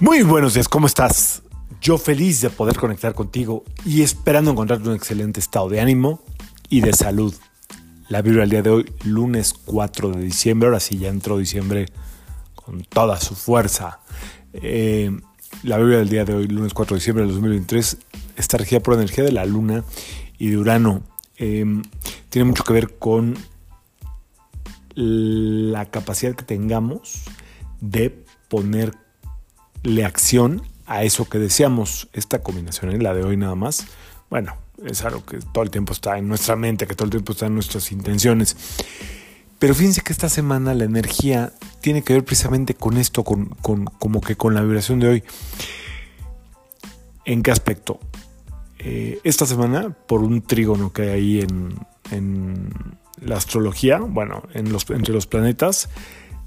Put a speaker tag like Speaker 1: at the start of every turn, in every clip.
Speaker 1: Muy buenos días, ¿cómo estás? Yo feliz de poder conectar contigo y esperando encontrarte un excelente estado de ánimo y de salud. La Biblia del día de hoy, lunes 4 de diciembre, ahora sí ya entró diciembre con toda su fuerza. Eh, la Biblia del día de hoy, lunes 4 de diciembre del 2023, está regida por la energía de la luna y de Urano. Eh, tiene mucho que ver con la capacidad que tengamos de ponerle acción a eso que deseamos. Esta combinación, en la de hoy nada más, bueno, es algo que todo el tiempo está en nuestra mente, que todo el tiempo está en nuestras intenciones. Pero fíjense que esta semana la energía tiene que ver precisamente con esto, con, como que con la vibración de hoy. ¿En qué aspecto? Eh, esta semana, por un trígono que hay ahí en, en la astrología, bueno, en los, entre los planetas,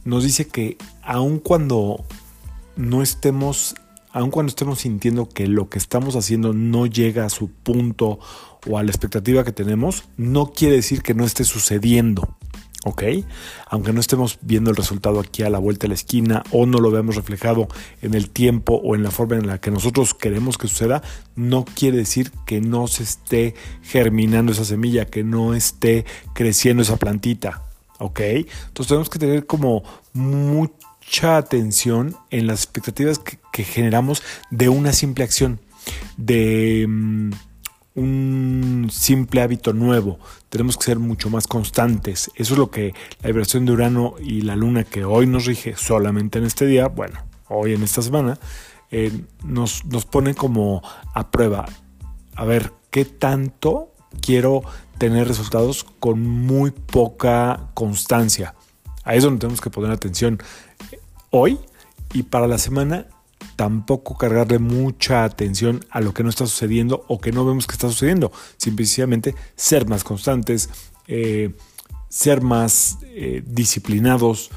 Speaker 1: nos dice que aun cuando no estemos aun cuando estemos sintiendo que lo que estamos haciendo no llega a su punto o a la expectativa que tenemos, no quiere decir que no esté sucediendo. ¿Ok? Aunque no estemos viendo el resultado aquí a la vuelta de la esquina o no lo veamos reflejado en el tiempo o en la forma en la que nosotros queremos que suceda, no quiere decir que no se esté germinando esa semilla, que no esté creciendo esa plantita. ¿Ok? Entonces tenemos que tener como mucho mucha atención en las expectativas que, generamos de una simple acción, de mm, un simple hábito nuevo. Tenemos que ser mucho más constantes. Eso es lo que la vibración de Urano y la Luna, que hoy nos rige solamente en este día, bueno, hoy en esta semana, eh, nos, nos pone como a prueba. A ver, ¿qué tanto quiero tener resultados con muy poca constancia? Ahí es donde tenemos que poner atención hoy y para la semana tampoco cargarle mucha atención a lo que no está sucediendo o que no vemos que está sucediendo. Simplemente ser más constantes, eh, ser más eh, disciplinados,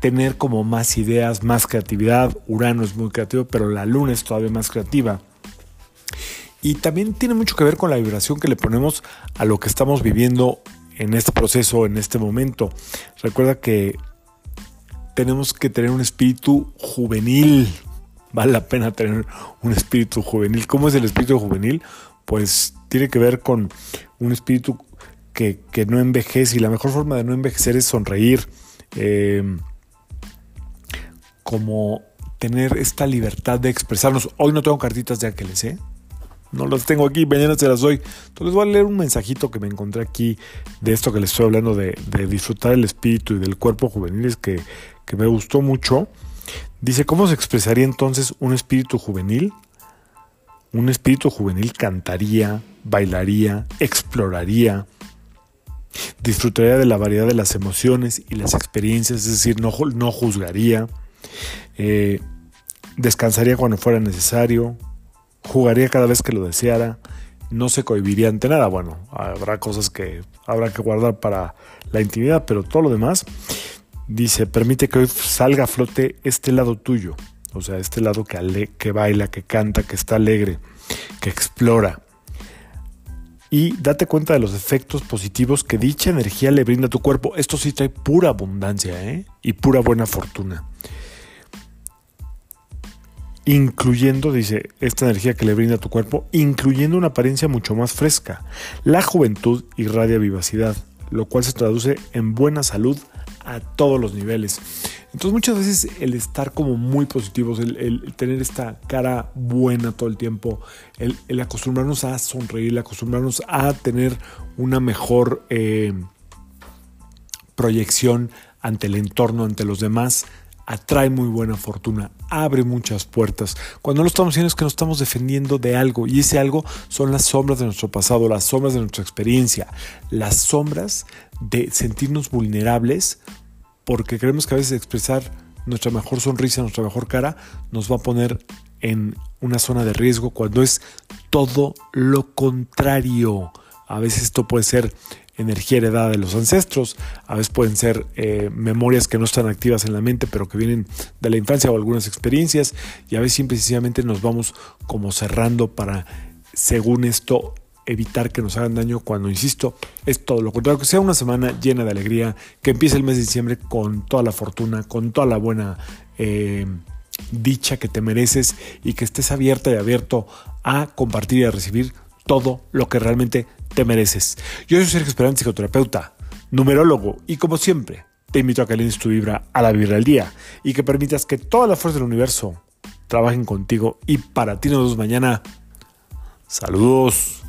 Speaker 1: tener como más ideas, más creatividad. Urano es muy creativo, pero la luna es todavía más creativa. Y también tiene mucho que ver con la vibración que le ponemos a lo que estamos viviendo en este proceso, en este momento. Recuerda que tenemos que tener un espíritu juvenil. Vale la pena tener un espíritu juvenil. ¿Cómo es el espíritu juvenil? Pues tiene que ver con un espíritu que, no envejece y la mejor forma de no envejecer es sonreír. Eh, como tener esta libertad de expresarnos. Hoy no tengo cartitas de ángeles, ¿eh? No las tengo aquí, mañana se las doy. Entonces voy a leer un mensajito que me encontré aquí de esto que les estoy hablando, de, disfrutar el espíritu y del cuerpo juvenil, que, que me gustó mucho. Dice, ¿cómo se expresaría entonces un espíritu juvenil? Un espíritu juvenil cantaría, bailaría, exploraría, disfrutaría de la variedad de las emociones y las experiencias, es decir, no, no juzgaría, eh, descansaría cuando fuera necesario, jugaría cada vez que lo deseara, no se cohibiría ante nada. Bueno, habrá cosas que habrá que guardar para la intimidad, pero todo lo demás dice, permite que hoy salga a flote este lado tuyo, o sea, este lado que, que baila, que canta, que está alegre, que explora. Y date cuenta de los efectos positivos que dicha energía le brinda a tu cuerpo. Esto sí trae pura abundancia ¿eh? y pura buena fortuna. Incluyendo, dice, esta energía que le brinda a tu cuerpo, incluyendo una apariencia mucho más fresca. La juventud irradia vivacidad, lo cual se traduce en buena salud, a todos los niveles. Entonces muchas veces el estar como muy positivos, el, tener esta cara buena todo el tiempo, el, acostumbrarnos a sonreír, el acostumbrarnos a tener una mejor eh, proyección ante el entorno, ante los demás, atrae muy buena fortuna, abre muchas puertas. Cuando lo estamos haciendo es que nos estamos defendiendo de algo y ese algo son las sombras de nuestro pasado, las sombras de nuestra experiencia, las sombras de sentirnos vulnerables porque creemos que a veces expresar nuestra mejor sonrisa, nuestra mejor cara, nos va a poner en una zona de riesgo cuando es todo lo contrario. A veces esto puede ser energía heredada de los ancestros, a veces pueden ser eh, memorias que no están activas en la mente, pero que vienen de la infancia o algunas experiencias, y a veces simplemente nos vamos como cerrando para, según esto, evitar que nos hagan daño cuando, insisto, es todo lo contrario, que sea una semana llena de alegría, que empiece el mes de diciembre con toda la fortuna, con toda la buena... Eh, dicha que te mereces y que estés abierta y abierto a compartir y a recibir todo lo que realmente te mereces. Yo soy Sergio Esperante, psicoterapeuta, numerólogo y como siempre te invito a que alines tu vibra a la vibra del día y que permitas que todas las fuerzas del universo trabajen contigo y para ti nos vemos mañana. Saludos.